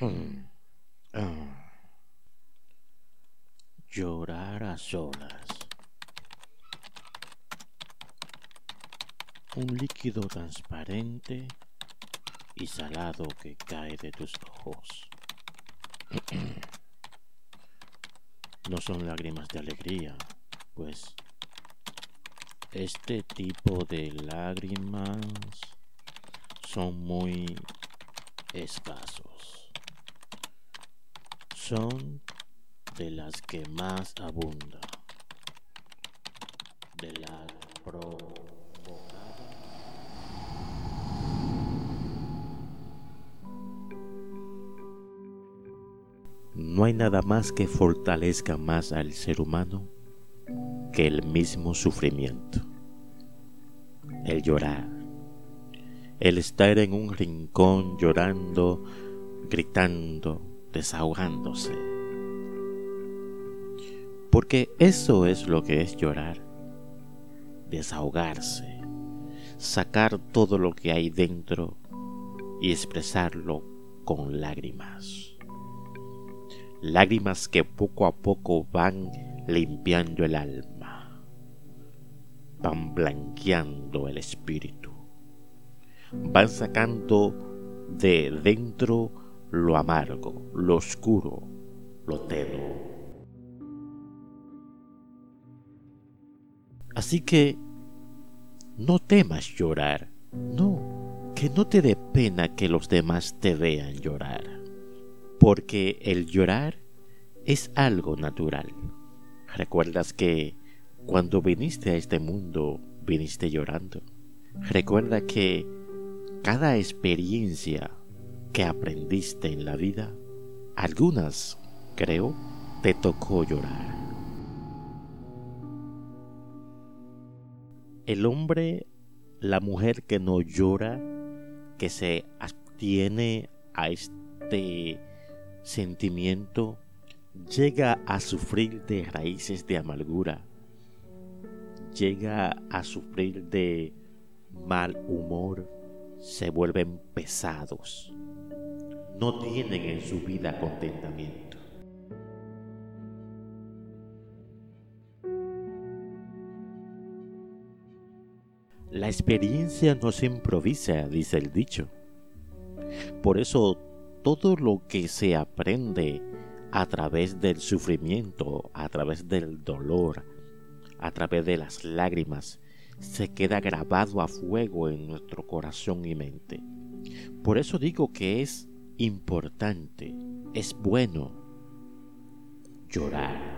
Mm. Ah. Llorar a solas. Un líquido transparente y salado que cae de tus ojos. No son lágrimas de alegría, pues este tipo de lágrimas son muy escasos. Son de las que más abunda. De las provocadas. No hay nada más que fortalezca más al ser humano que el mismo sufrimiento. El llorar. El estar en un rincón llorando, gritando, desahogándose. Porque eso es lo que es llorar. Desahogarse. Sacar todo lo que hay dentro y expresarlo con lágrimas. Lágrimas que poco a poco van limpiando el alma, van blanqueando el espíritu, van sacando de dentro lo amargo, lo oscuro, lo tenuo. Así que no temas llorar, no, que no te dé pena que los demás te vean llorar, porque el llorar es algo natural. ¿Recuerdas que cuando viniste a este mundo viniste llorando? Recuerda que cada experiencia que aprendiste en la vida, algunas, creo, te tocó llorar. El hombre, la mujer que no llora, que se abstiene a este sentimiento, llega a sufrir de raíces de amargura, llega a sufrir de mal humor, se vuelven pesados, no tienen en su vida contentamiento. La experiencia no se improvisa, dice el dicho. Por eso todo lo que se aprende a través del sufrimiento, a través del dolor, a través de las lágrimas, se queda grabado a fuego en nuestro corazón y mente. Por eso digo que es importante, es bueno llorar.